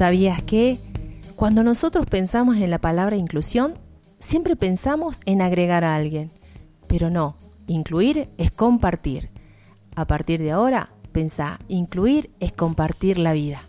¿Sabías que cuando nosotros pensamos en la palabra inclusión, siempre pensamos en agregar a alguien? Pero no, incluir es compartir. A partir de ahora, pensá, incluir es compartir la vida.